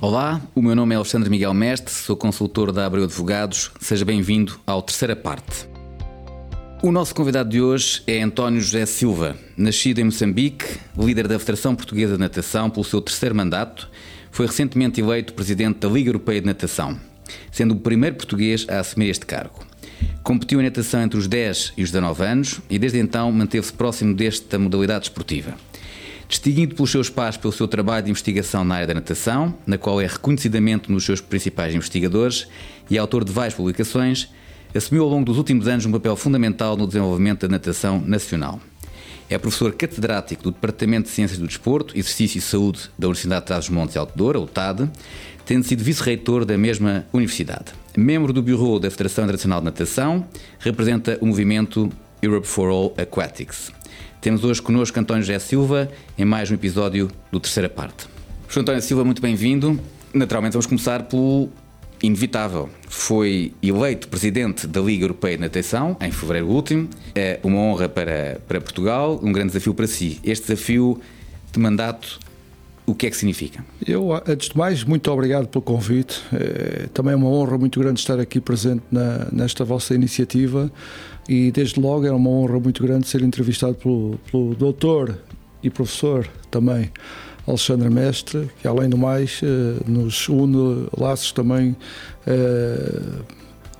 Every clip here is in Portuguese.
Olá, o meu nome é Alexandre Miguel Mestre, sou consultor da Abreu Advogados. Seja bem-vindo ao terceira parte. O nosso convidado de hoje é António José Silva, nascido em Moçambique, líder da Federação Portuguesa de Natação pelo seu terceiro mandato, foi recentemente eleito presidente da Liga Europeia de Natação, sendo o primeiro português a assumir este cargo. Competiu em natação entre os 10 e os 19 anos e desde então manteve-se próximo desta modalidade esportiva. Distinguido pelos seus pais pelo seu trabalho de investigação na área da natação, na qual é reconhecidamente um dos seus principais investigadores e autor de várias publicações, assumiu ao longo dos últimos anos um papel fundamental no desenvolvimento da natação nacional. É professor catedrático do Departamento de Ciências do Desporto, Exercício e Saúde da Universidade de Trás-os-Montes e Alto Douro, TAD, tendo sido vice-reitor da mesma universidade. Membro do Bureau da Federação Internacional de Natação, representa o movimento Europe for All Aquatics. Temos hoje connosco António José Silva em mais um episódio do Terceira Parte. Professor António Silva, muito bem-vindo. Naturalmente, vamos começar pelo inevitável. Foi eleito presidente da Liga Europeia de Natação em fevereiro último. É uma honra para, para Portugal, um grande desafio para si. Este desafio de mandato o que é que significa? Eu, antes de mais, muito obrigado pelo convite. É, também é uma honra muito grande estar aqui presente na, nesta vossa iniciativa e, desde logo, é uma honra muito grande ser entrevistado pelo, pelo doutor e professor também Alexandre Mestre, que, além do mais, eh, nos une laços também eh,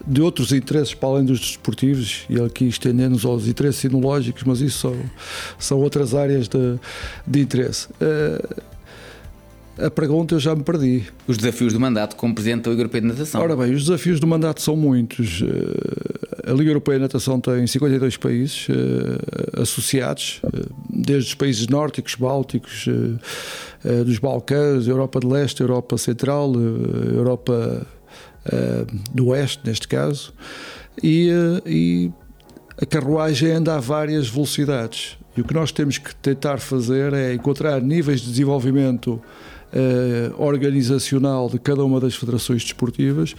de outros interesses para além dos desportivos e aqui estendendo-nos aos interesses sinológicos, mas isso são, são outras áreas de, de interesse. A pergunta eu já me perdi. Os desafios do mandato como Presidente da Liga Europeia de Natação. Ora bem, os desafios do mandato são muitos. Eh, a Liga Europeia de Natação tem 52 países uh, associados, uh, desde os países nórdicos, bálticos, dos Balcãs, Europa de Leste, Europa Central, Europa do Oeste, neste caso, e, e a carruagem anda a várias velocidades. E o que nós temos que tentar fazer é encontrar níveis de desenvolvimento uh, organizacional de cada uma das federações desportivas,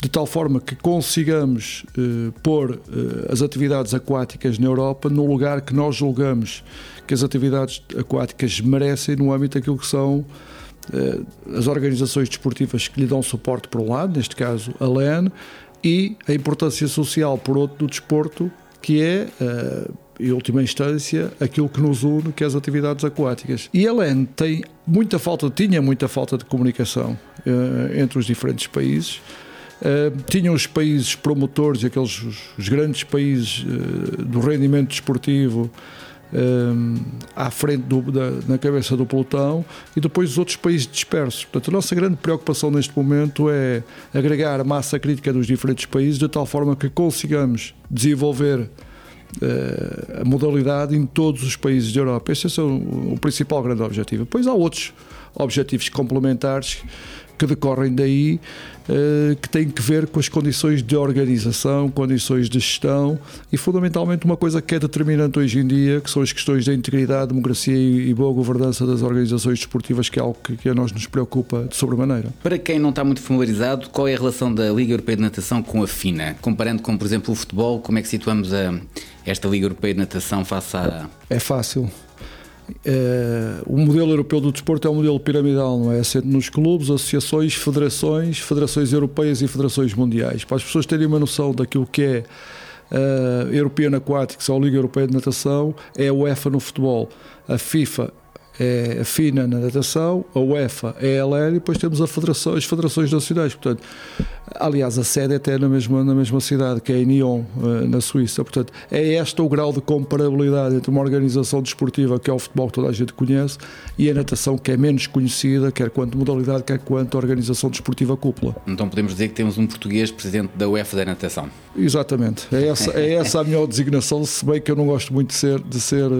de tal forma que consigamos uh, pôr uh, as atividades aquáticas na Europa no lugar que nós julgamos que as atividades aquáticas merecem no âmbito daquilo que são as organizações desportivas que lhe dão suporte por um lado, neste caso a LEN, e a importância social por outro do desporto, que é em última instância, aquilo que nos une, que é as atividades aquáticas. E a LEN tem muita falta, tinha muita falta de comunicação uh, entre os diferentes países. Uh, tinham os países promotores, aqueles os, os grandes países uh, do rendimento desportivo, à frente do, da, na cabeça do pelotão e depois os outros países dispersos. Portanto, a nossa grande preocupação neste momento é agregar a massa crítica dos diferentes países de tal forma que consigamos desenvolver uh, a modalidade em todos os países da Europa. Esse é o, o principal grande objetivo. Depois há outros objetivos complementares que decorrem daí, uh, que têm que ver com as condições de organização, condições de gestão e, fundamentalmente, uma coisa que é determinante hoje em dia, que são as questões da integridade, democracia e, boa governança das organizações desportivas, que é algo que, que, a nós nos preocupa de sobremaneira. Para quem não está muito familiarizado, qual é a relação da Liga Europeia de Natação com a FINA? Comparando com, por exemplo, o futebol, como é que situamos a, esta Liga Europeia de Natação face à... É fácil. É, o modelo europeu do desporto é um modelo piramidal, não é? Sendo nos clubes, associações, federações, federações europeias e federações mundiais. Para as pessoas terem uma noção daquilo que é uh, European Aquatics ou Liga Europeia de Natação, é a UEFA no futebol. A FIFA é a FINA na natação, a UEFA é a LER e depois temos a federação, as federações nacionais. Portanto, aliás, a sede é até na mesma, na mesma cidade, que é em Nyon, eh, na Suíça. Portanto, é este o grau de comparabilidade entre uma organização desportiva, que é o futebol que toda a gente conhece, e a natação, que é menos conhecida, quer quanto modalidade, quer quanto organização desportiva cúpula. Então podemos dizer que temos um português presidente da UEFA da natação. Exatamente. É essa, é essa a melhor designação, se bem que eu não gosto muito de ser, de ser,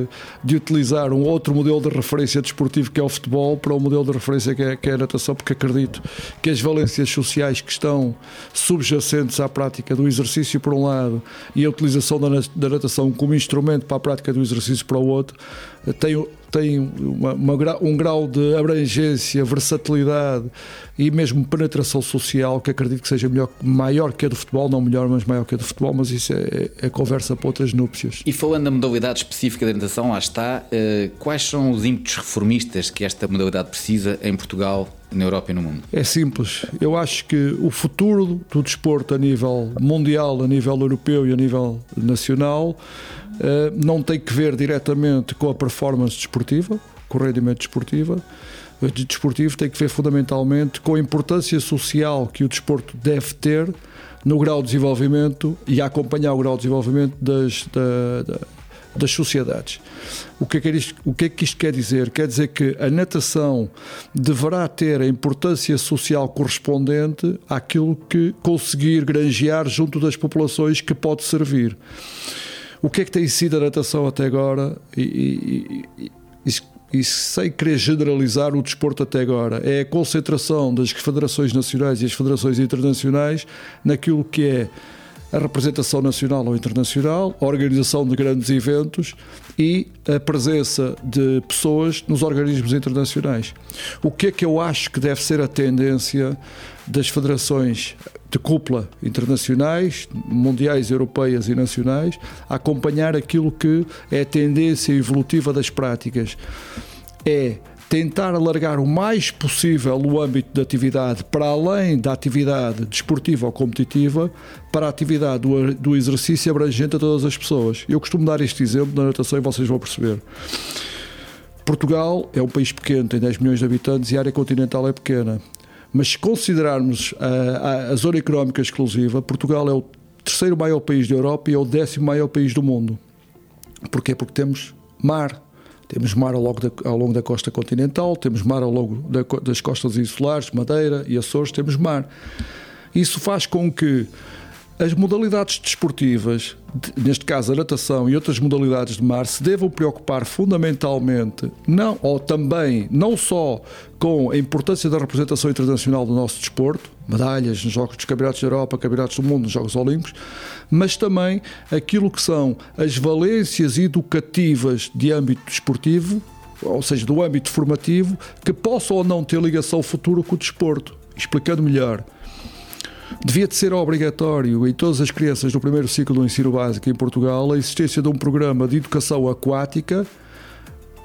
de utilizar um outro modelo de referência referência desportivo que é o futebol para o modelo de referência que é, que é a natação, porque acredito que as valências sociais que estão subjacentes à prática do exercício por um lado e a utilização da, natação como instrumento para a prática do exercício para o outro têm tem uma, uma, um grau de abrangência, versatilidade e mesmo penetração social que acredito que seja melhor, maior que a do futebol, não melhor, mas maior que a do futebol, mas isso é, é conversa para outras núpcias. E falando da modalidade específica da natação, lá está, uh, quais são os ímpetos reformistas que esta modalidade precisa em Portugal na Europa e no mundo? É simples. Eu acho que o futuro do desporto a nível mundial, a nível europeu e a nível nacional eh, não tem que ver diretamente com a performance desportiva, com o rendimento desportiva. O desportivo tem que ver fundamentalmente com a importância social que o desporto deve ter no grau de desenvolvimento e acompanhar o grau de desenvolvimento das, da, da, das sociedades. O que, é que isto, o que é que isto quer dizer? Quer dizer que a natação deverá ter a importância social correspondente àquilo que conseguir granjear junto das populações que pode servir. O que é que tem sido a natação até agora? E, e, e, e sem querer generalizar o desporto até agora, é a concentração das federações nacionais e as federações internacionais naquilo que é a representação nacional ou internacional, a organização de grandes eventos e a presença de pessoas nos organismos internacionais. O que é que eu acho que deve ser a tendência das federações de cúpula internacionais, mundiais, europeias e nacionais, a acompanhar aquilo que é a tendência evolutiva das práticas? É tentar alargar o mais possível o âmbito de atividade para além da atividade desportiva ou competitiva, para a atividade do, do exercício abrangente a todas as pessoas. Eu costumo dar este exemplo na natação e vocês vão perceber. Portugal é um país pequeno, tem 10 milhões de habitantes e a área continental é pequena. Mas se considerarmos a, a, a zona económica exclusiva, Portugal é o terceiro maior país da Europa e é o décimo maior país do mundo. Porquê? Porque temos mar, temos mar ao longo, da, ao longo da costa continental, temos mar ao longo da, das costas insulares, Madeira e Açores, temos mar. Isso faz com que as modalidades desportivas, neste caso a natação e outras modalidades de mar, se devam preocupar fundamentalmente, não, ou também, não só com a importância da representação internacional do nosso desporto, medalhas nos Jogos dos Campeonatos da Europa, Campeonatos do Mundo, nos Jogos Olímpicos, mas também aquilo que são as valências educativas de âmbito desportivo, ou seja, do âmbito formativo, que possam ou não ter ligação futura com o desporto. Explicando melhor devia de ser obrigatório em todas as crianças do primeiro ciclo do ensino básico em Portugal a existência de um programa de educação aquática,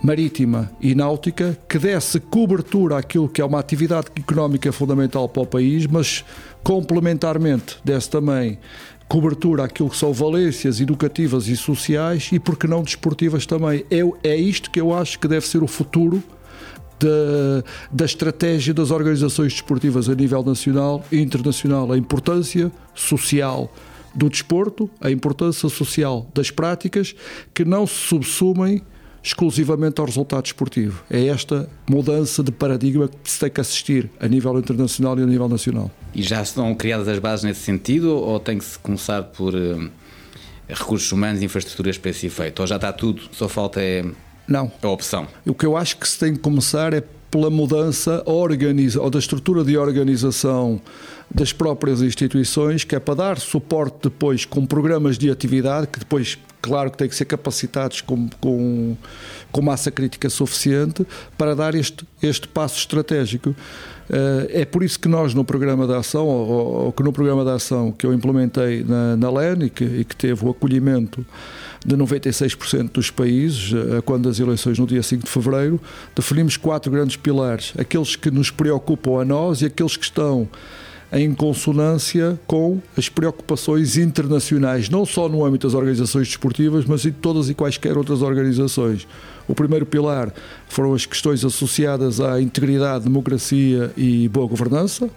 marítima e náutica que desse cobertura àquilo que é uma atividade económica fundamental para o país, mas complementarmente desse também cobertura àquilo que são valências educativas e sociais e, por que não, desportivas também. É, é isto que eu acho que deve ser o futuro da, da estratégia das organizações desportivas a nível nacional e internacional, a importância social do desporto, a importância social das práticas, que não se subsumem exclusivamente ao resultado desportivo. É esta mudança de paradigma que se tem que assistir a nível internacional e a nível nacional. E já estão criadas as bases nesse sentido ou tem que se começar por uh, recursos humanos e infraestruturas para esse efeito? Ou já está tudo, só falta é não. A opção. O que eu acho que se tem que começar é pela mudança organiza, ou da estrutura de organização das próprias instituições, que é para dar suporte depois com programas de atividade, que depois, claro, que têm que ser capacitados com, com, com massa crítica suficiente para dar este, este passo estratégico. Eh, é por isso que nós no programa de ação, ou, ou que no programa de ação que eu implementei na, na LEN e que, e que teve o acolhimento de 96% dos países, eh, quando as eleições no dia 5 de fevereiro, definimos quatro grandes pilares: aqueles que nos preocupam a nós e aqueles que estão em consonância com as preocupações internacionais, não só no âmbito das organizações desportivas, mas em todas e quaisquer outras organizações. O primeiro pilar foram as questões associadas à integridade, democracia e boa governança.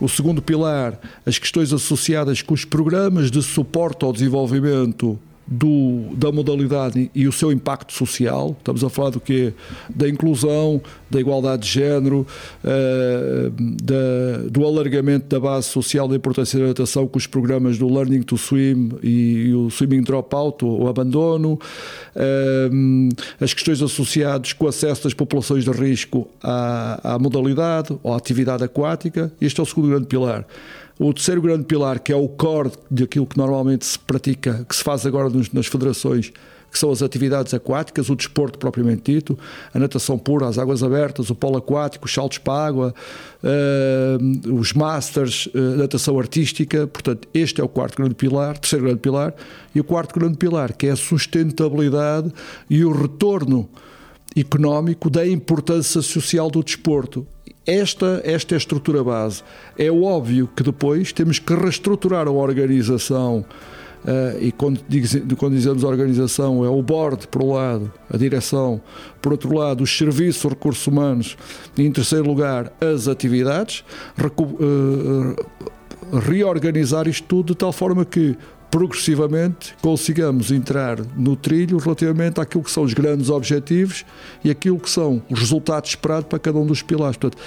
O segundo pilar, as questões associadas com os programas de suporte ao desenvolvimento do, da modalidade e o seu impacto social. Estamos a falar do quê? Da inclusão, da igualdade de género, uh, da, do alargamento da base social da importância da natação com os programas do Learning to Swim e, e o Swimming Dropout, o, o abandono, uh, as questões associadas com o acesso das populações de risco à, à modalidade ou à atividade aquática. Este é o segundo grande pilar. O terceiro grande pilar, que é o core daquilo que normalmente se pratica, que se faz agora nas federações, que são as atividades aquáticas, o desporto propriamente dito, a natação pura, as águas abertas, o polo aquático, os saltos para a água, uh, os masters, uh, natação artística. Portanto, este é o quarto grande pilar, terceiro grande pilar, e o quarto grande pilar, que é a sustentabilidade e o retorno económico da importância social do desporto esta, esta é a estrutura base. É óbvio que depois temos que reestruturar a organização. Uh, e quando, quando, dizemos organização, é o board, por um lado, a direção, por outro lado, os serviços, os recursos humanos, e em terceiro lugar, as atividades, uh, reorganizar isto tudo de tal forma que progressivamente consigamos entrar no trilho relativamente àquilo que são os grandes objetivos e aquilo que são os resultados esperados para cada um dos pilares. Portanto,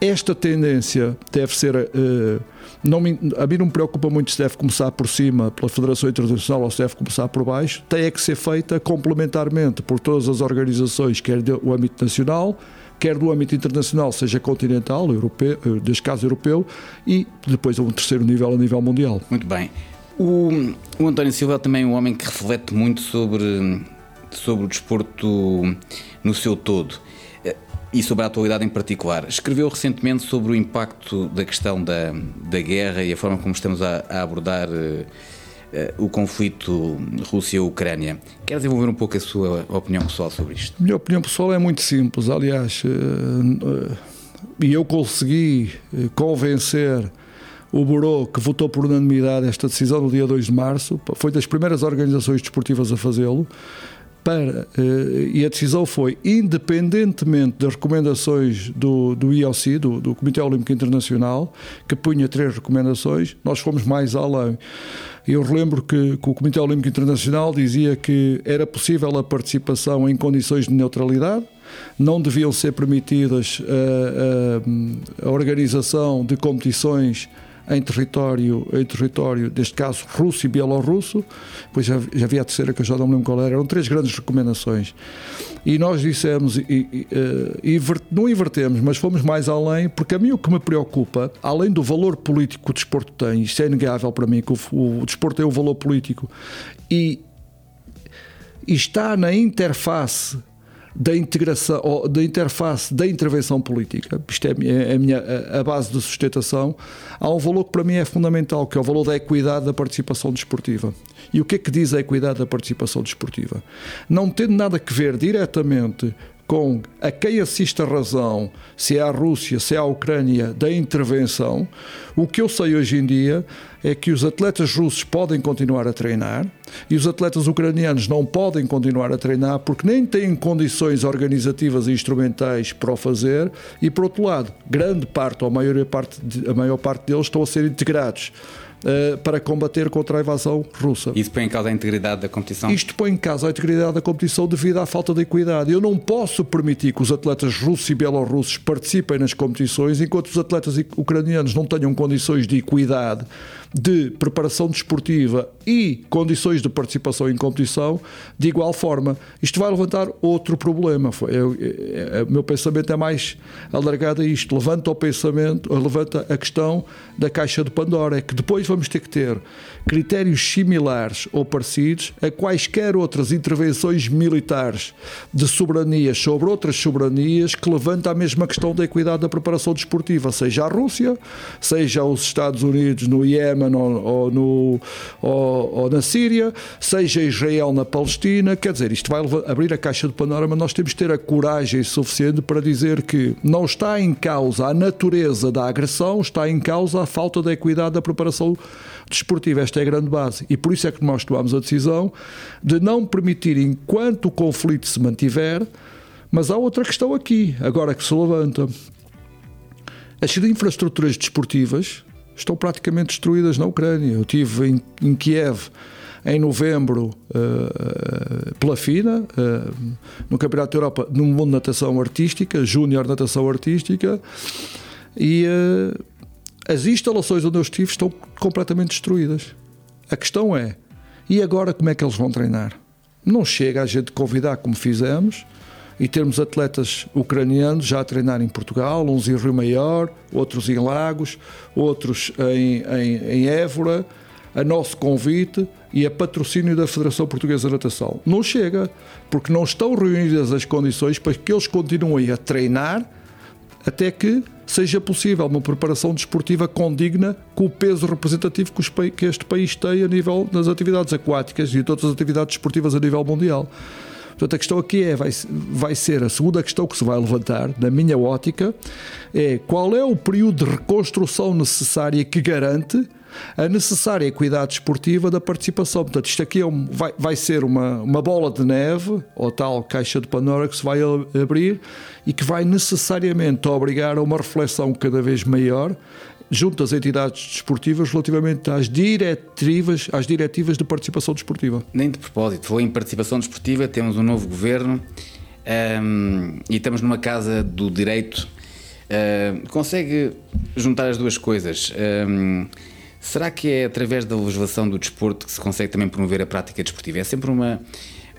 esta tendência deve ser. Uh, não me, a mim não me preocupa muito se deve começar por cima, pela Federação Internacional, ou se deve começar por baixo. Tem é que ser feita complementarmente por todas as organizações, quer do âmbito nacional, quer do âmbito internacional, seja continental, europeu, neste caso europeu, e depois a um terceiro nível, a nível mundial. Muito bem. O, o António Silva é também um homem que reflete muito sobre, sobre o desporto no seu todo eh, e sobre a atualidade em particular. Escreveu recentemente sobre o impacto da questão da, da guerra e a forma como estamos a, a abordar uh, o conflito Rússia-Ucrânia. Quer desenvolver um pouco a sua opinião pessoal sobre isto? Minha opinião pessoal é muito simples. Aliás, e uh, eu consegui convencer o Burô, que votou por unanimidade esta decisão no dia 2 de março, foi das primeiras organizações desportivas a fazê-lo. Para, eh, e a decisão foi, independentemente das recomendações do, do IOC, do, do Comitê Olímpico Internacional, que punha três recomendações, nós fomos mais além. Eu relembro que, que, o Comitê Olímpico Internacional dizia que era possível a participação em condições de neutralidade, não deviam ser permitidas a, eh, a, eh, a organização de competições em território, em território, neste caso, russo e bielorrusso. Depois já, já havia a terceira, que eu já não me lembro qual era. Eram três grandes recomendações. E nós dissemos, e, e, e, eh, não invertemos, mas fomos mais além, porque a mim o que me preocupa, além do valor político que o desporto tem, isto é inegável para mim, que o, o, o desporto tem um valor político, e, e está na interface da integração, ou da interface da intervenção política, isto é, é a, minha, a base de sustentação, há um valor que para mim é fundamental, que é o valor da equidade da participação desportiva. E o que é que diz a equidade da participação desportiva? Não tendo nada a ver diretamente com a quem assiste a razão, se é a Rússia, se é a Ucrânia, da intervenção, o que eu sei hoje em dia é que os atletas russos podem continuar a treinar e os atletas ucranianos não podem continuar a treinar porque nem têm condições organizativas e instrumentais para o fazer e, por outro lado, grande parte ou a maior parte, a maior parte deles estão a ser integrados uh, para combater contra a invasão russa. Isso põe em causa a integridade da competição? Isto põe em causa a integridade da competição devido à falta de equidade. Eu não posso permitir que os atletas russos e bielorrussos participem nas competições enquanto os atletas ucranianos não tenham condições de equidade de preparação desportiva e condições de participação em competição de igual forma. Isto vai levantar outro problema. O meu pensamento é mais alargado a isto. Levanta o pensamento, levanta a questão da caixa de Pandora. É que depois vamos ter que ter critérios similares ou parecidos a quaisquer outras intervenções militares de soberanias sobre outras soberanias que levanta a mesma questão da equidade da preparação desportiva, seja a Rússia, seja os Estados Unidos no Iémen ou, ou, ou, ou, na Síria, seja Israel na Palestina. Quer dizer, isto vai abrir a caixa de panorama. Nós temos que ter a coragem suficiente para dizer que não está em causa a natureza da agressão, está em causa a falta de equidade da preparação desportiva. Esta é a grande base. E por isso é que nós tomamos a decisão de não permitir, enquanto o conflito se mantiver, mas há outra questão aqui, agora que se levanta. As infraestruturas desportivas estão praticamente destruídas na Ucrânia. Eu estive em, em Kiev em novembro uh, pela FINA, uh, no Campeonato da Europa, no mundo de natação artística, Júnior Natação Artística, e uh, as instalações onde eu estive estão completamente destruídas. A questão é, e agora como é que eles vão treinar? Não chega a gente convidar como fizemos e termos atletas ucranianos já a treinar em Portugal, uns em Rio Maior, outros em Lagos, outros em, em, em Évora, a nosso convite e a patrocínio da Federação Portuguesa de Natação. Não chega, porque não estão reunidas as condições para que eles continuem a treinar até que seja possível uma preparação desportiva condigna com o peso representativo que este país tem a nível das atividades aquáticas e de todas as atividades desportivas a nível mundial. Portanto, a questão aqui é, vai, vai ser a segunda questão que se vai levantar, na minha ótica, é qual é o período de reconstrução necessária que garante a necessária equidade esportiva da participação. Portanto, isto aqui é um, vai, vai ser uma, uma bola de neve, ou tal caixa de Pandora que se vai abrir e que vai necessariamente obrigar a uma reflexão cada vez maior junto às entidades desportivas relativamente às diretivas, às diretivas de participação desportiva. Nem de propósito, foi em participação desportiva, temos um novo governo um, e estamos numa casa do direito. Uh, consegue juntar as duas coisas? Um, será que é através da legislação do desporto que se consegue também promover a prática desportiva? É sempre uma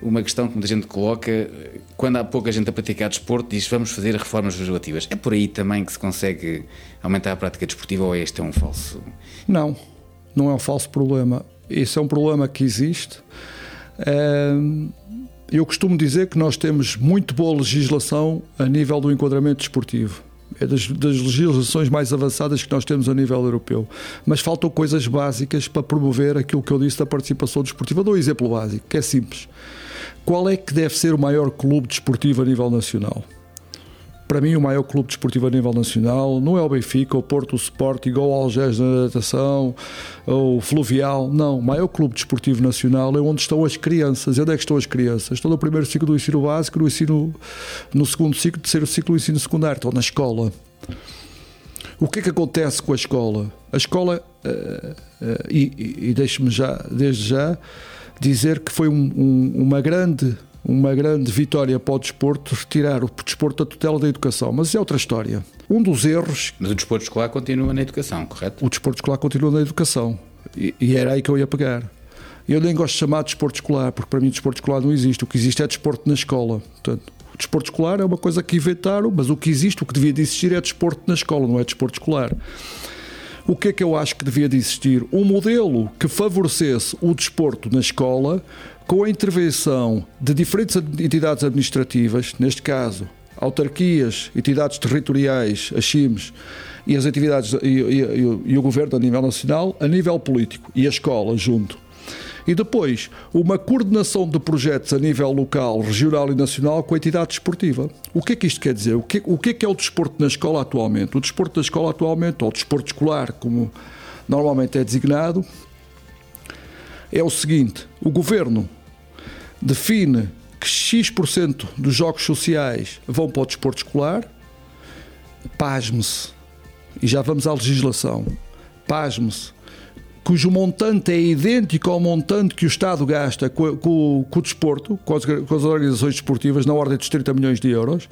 uma questão que muita gente coloca quando há pouca gente a praticar desporto, diz vamos fazer reformas legislativas. É por aí também que se consegue aumentar a prática desportiva ou este é um falso? Não, não é um falso problema. Isso é um problema que existe. Eu costumo dizer que nós temos muito boa legislação a nível do enquadramento desportivo. É das, das, legislações mais avançadas que nós temos a nível europeu. Mas faltam coisas básicas para promover aquilo que eu disse da participação desportiva. Dou um exemplo básico, que é simples. Qual é que deve ser o maior clube desportivo a nível nacional? Para mim, o maior clube desportivo a nível nacional não é o Benfica, o Porto, o Sporting, ou o Algés na natação, ou o Fluvial. Não, o maior clube desportivo nacional é onde estão as crianças. E onde é que estão as crianças? Estão no primeiro ciclo do ensino básico, no, ensino, no segundo ciclo, terceiro ciclo do ensino secundário. Estão na escola. O que é que acontece com a escola? A escola, uh, uh, e, e deixe-me já, desde já, dizer que foi um, um, uma grande uma grande vitória para o desporto retirar o desporto da tutela da educação, mas é outra história. Um dos erros. Mas o desporto escolar continua na educação, correto? O desporto escolar continua na educação. E, e era aí que eu ia pegar. Eu nem gosto de chamar de desporto escolar, porque para mim desporto escolar não existe. O que existe é desporto na escola. Portanto, o desporto escolar é uma coisa que inventaram, mas o que existe, o que devia de existir é desporto na escola, não é desporto escolar. O que é que eu acho que devia de existir? Um modelo que favorecesse o desporto na escola com a intervenção de diferentes entidades administrativas, neste caso autarquias, entidades territoriais, as CIMs e as atividades e, e, e, o governo a nível nacional, a nível político e a escola junto. E depois, uma coordenação de projetos a nível local, regional e nacional com a entidade desportiva. O que é que isto quer dizer? O que, o que é que é o desporto na escola atualmente? O desporto da escola atualmente, ou o desporto escolar, como normalmente é designado, é o seguinte: o governo define que X% dos jogos sociais vão para o desporto escolar, pasme-se, e já vamos à legislação, pasme-se, cujo montante é idêntico ao montante que o Estado gasta com, com, com o desporto, com as, com as, organizações desportivas, na ordem dos 30 milhões de euros,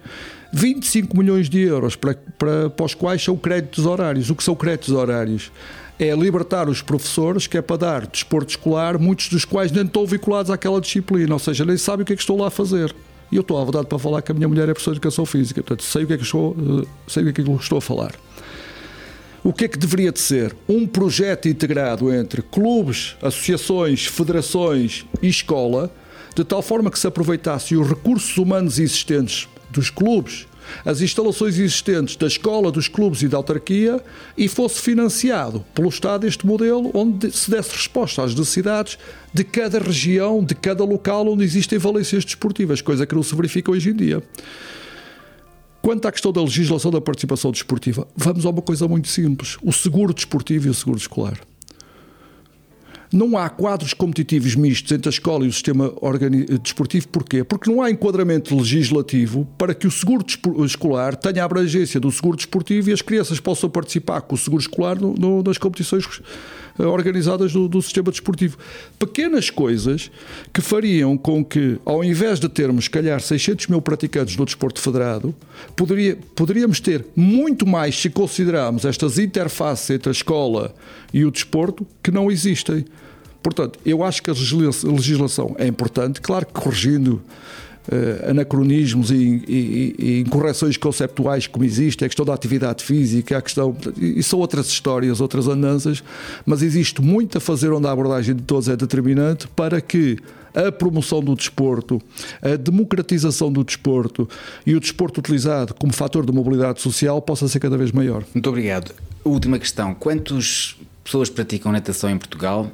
25 milhões de euros para, para, para os quais são créditos horários. O que são créditos horários? É libertar os professores, que é para dar desporto escolar, muitos dos quais nem estão vinculados àquela disciplina, ou seja, nem sabem o que é que estou lá a fazer. E eu estou à vontade para falar que a minha mulher é professora de educação física, portanto sei o que é que estou, eh, sei o que é que estou a falar. O que é que deveria de ser? Um projeto integrado entre clubes, associações, federações e escola, de tal forma que se aproveitasse os recursos humanos existentes dos clubes, as instalações existentes da escola, dos clubes e da autarquia e fosse financiado pelo Estado este modelo onde se desse resposta às necessidades de cada região, de cada local onde existem valências desportivas, coisa que não se verifica hoje em dia. Quanto à questão da legislação da participação desportiva, vamos a uma coisa muito simples: o seguro desportivo e o seguro escolar. Não há quadros competitivos mistos entre a escola e o sistema desportivo. Porquê? Porque não há enquadramento legislativo para que o seguro escolar tenha a abrangência do seguro desportivo e as crianças possam participar com o seguro escolar no, no, nas competições organizadas do, do, sistema desportivo. Pequenas coisas que fariam com que, ao invés de termos, calhar, 600 mil praticantes no desporto federado, poderia, poderíamos ter muito mais se considerarmos estas interfaces entre a escola e o desporto que não existem. Portanto, eu acho que a legislação é importante, claro que corrigindo uh, anacronismos e, e, e, incorreções conceptuais como existe, a questão da atividade física, a questão. E são outras histórias, outras andanças, mas existe muito a fazer onde a abordagem de todos é determinante para que a promoção do desporto, a democratização do desporto e o desporto utilizado como fator de mobilidade social possa ser cada vez maior. Muito obrigado. Última questão: quantas pessoas praticam natação em Portugal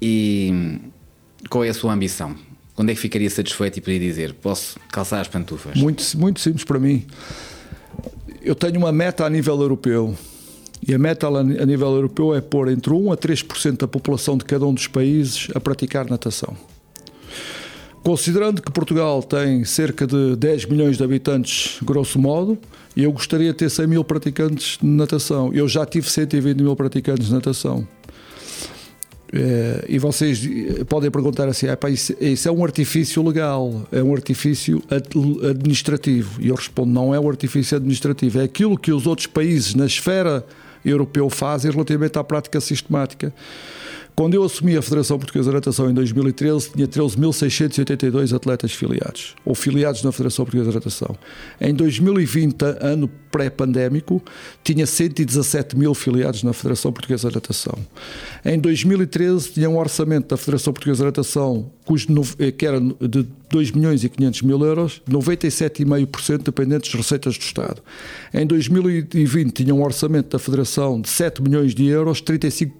e qual é a sua ambição? Onde é que ficaria satisfeito e poderia dizer: posso calçar as pantufas? Muito, muito simples para mim. Eu tenho uma meta a nível europeu. E a meta a nível europeu é pôr entre 1 a 3% da população de cada um dos países a praticar natação. Considerando que Portugal tem cerca de 10 milhões de habitantes, grosso modo, eu gostaria de ter 100 mil praticantes de natação. Eu já tive 120 mil praticantes de natação. É, e vocês podem perguntar assim: ah, pá, isso, isso, é um artifício legal, é um artifício administrativo. E eu respondo: não é um artifício administrativo, é aquilo que os outros países na esfera europeu fazem relativamente à prática sistemática. Quando eu assumi a Federação Portuguesa de Natação em 2013, tinha 13.682 atletas filiados, ou filiados na Federação Portuguesa de Natação. Em 2020, ano pré-pandémico, tinha 117 mil filiados na Federação Portuguesa de Natação. Em 2013, tinha um orçamento da Federação Portuguesa de Natação cujo, eh, que era de 2 milhões e 500 mil euros, 97,5% dependentes de receitas do Estado. Em 2020 tinha um orçamento da Federação de 7 milhões de euros, 35%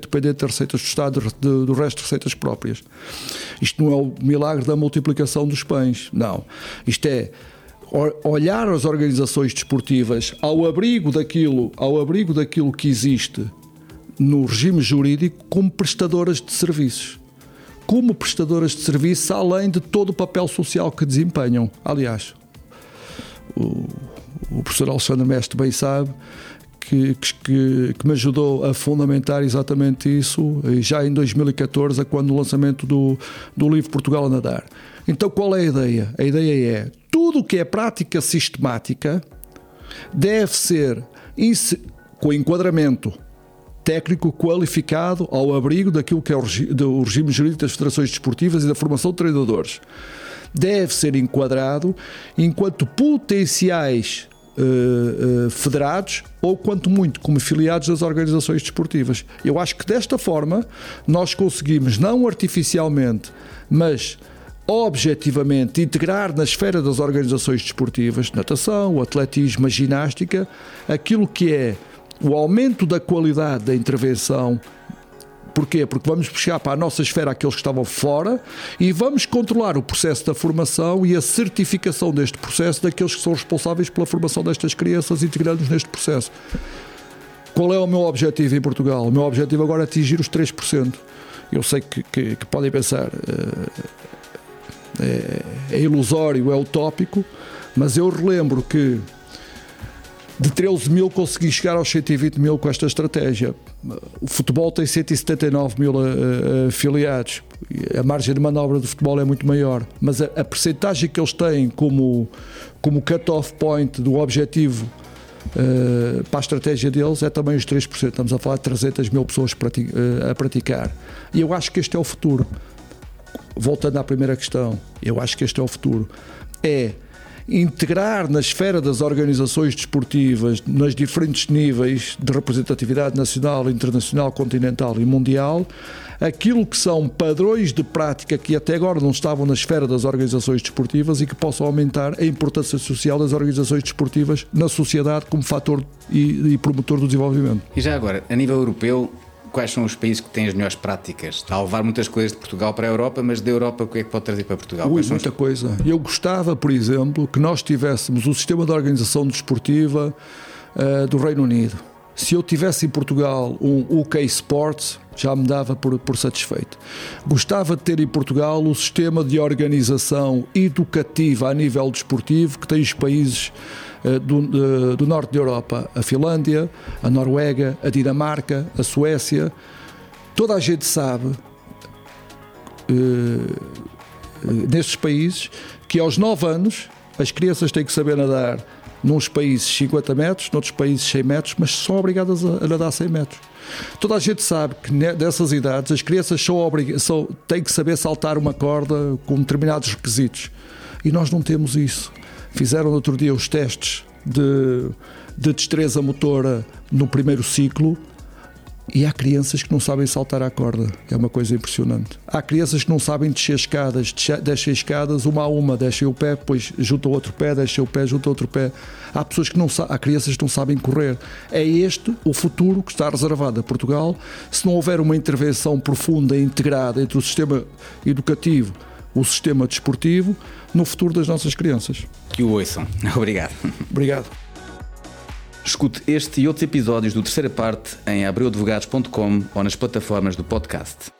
dependente das receitas do Estado, do resto de receitas próprias. Isto não é o milagre da multiplicação dos pães, não. Isto é olhar as organizações desportivas ao abrigo daquilo, ao abrigo daquilo que existe no regime jurídico como prestadoras de serviços como prestadoras de serviço, além de todo o papel social que desempenham. Aliás, o, o professor Alexandre Mestre bem sabe que, que, que, me ajudou a fundamentar exatamente isso, já em 2014, quando o lançamento do, do livro Portugal a Nadar. Então, qual é a ideia? A ideia é tudo o que é prática sistemática deve ser com enquadramento técnico qualificado ao abrigo daquilo que é o regime, do regime jurídico das federações desportivas e da formação de treinadores. Deve ser enquadrado enquanto potenciais uh, uh, federados ou, quanto muito, como filiados das organizações desportivas. Eu acho que desta forma nós conseguimos, não artificialmente, mas objetivamente integrar na esfera das organizações desportivas, natação, atletismo, ginástica, aquilo que é o aumento da qualidade da intervenção. Porquê? Porque vamos puxar para a nossa esfera aqueles que estavam fora e vamos controlar o processo da formação e a certificação deste processo daqueles que são responsáveis pela formação destas crianças, integrando-nos neste processo. Qual é o meu objetivo em Portugal? O meu objetivo agora é atingir os 3%. Eu sei que, que, que podem pensar é, é ilusório, é utópico, mas eu relembro que de 13 mil consegui chegar aos 120 mil com esta estratégia. O futebol tem 179 mil uh, afiliados. A margem de manobra do futebol é muito maior. Mas a, a percentagem que eles têm como, como cut-off point do objetivo uh, para a estratégia deles é também os 3%. Estamos a falar de 300 mil pessoas prati uh, a praticar. E eu acho que este é o futuro. Voltando à primeira questão, eu acho que este é o futuro. É integrar na esfera das organizações desportivas, nos diferentes níveis de representatividade nacional, internacional, continental e mundial, aquilo que são padrões de prática que até agora não estavam na esfera das organizações desportivas e que possam aumentar a importância social das organizações desportivas na sociedade como fator e, e promotor do desenvolvimento. E já agora, a nível europeu, quais são os países que têm as melhores práticas? Está a levar muitas coisas de Portugal para a Europa, mas da Europa o que é que pode trazer para Portugal? Ui, muita os... coisa. Eu gostava, por exemplo, que nós tivéssemos o sistema de organização desportiva uh, do Reino Unido. Se eu tivesse em Portugal um UK Sports, já me dava por, por satisfeito. Gostava de ter em Portugal o sistema de organização educativa a nível desportivo que tem os países do, do norte da Europa, a Finlândia, a Noruega, a Dinamarca, a Suécia. Toda a gente sabe, uh, nestes países, que aos 9 anos as crianças têm que saber nadar nos países 50 metros, noutros países 100 metros, mas são obrigadas a, nadar 100 metros. Toda a gente sabe que nessas idades as crianças são, são, têm que saber saltar uma corda com determinados requisitos. E nós não temos isso. Fizeram no outro dia os testes de, de destreza motora no primeiro ciclo e há crianças que não sabem saltar à corda, é uma coisa impressionante. Há crianças que não sabem descer escadas, descem escadas uma a uma, deixem o pé, depois juntam outro pé, deixem o pé, juntam outro pé. Há pessoas que não há crianças que não sabem correr. É este o futuro que está reservado a Portugal. Se não houver uma intervenção profunda e integrada entre o sistema educativo, o sistema desportivo no futuro das nossas crianças. Que o ouçam. Obrigado. Obrigado. Escute este e outros episódios do Terceira Parte em abreudvogados.com ou nas plataformas do podcast.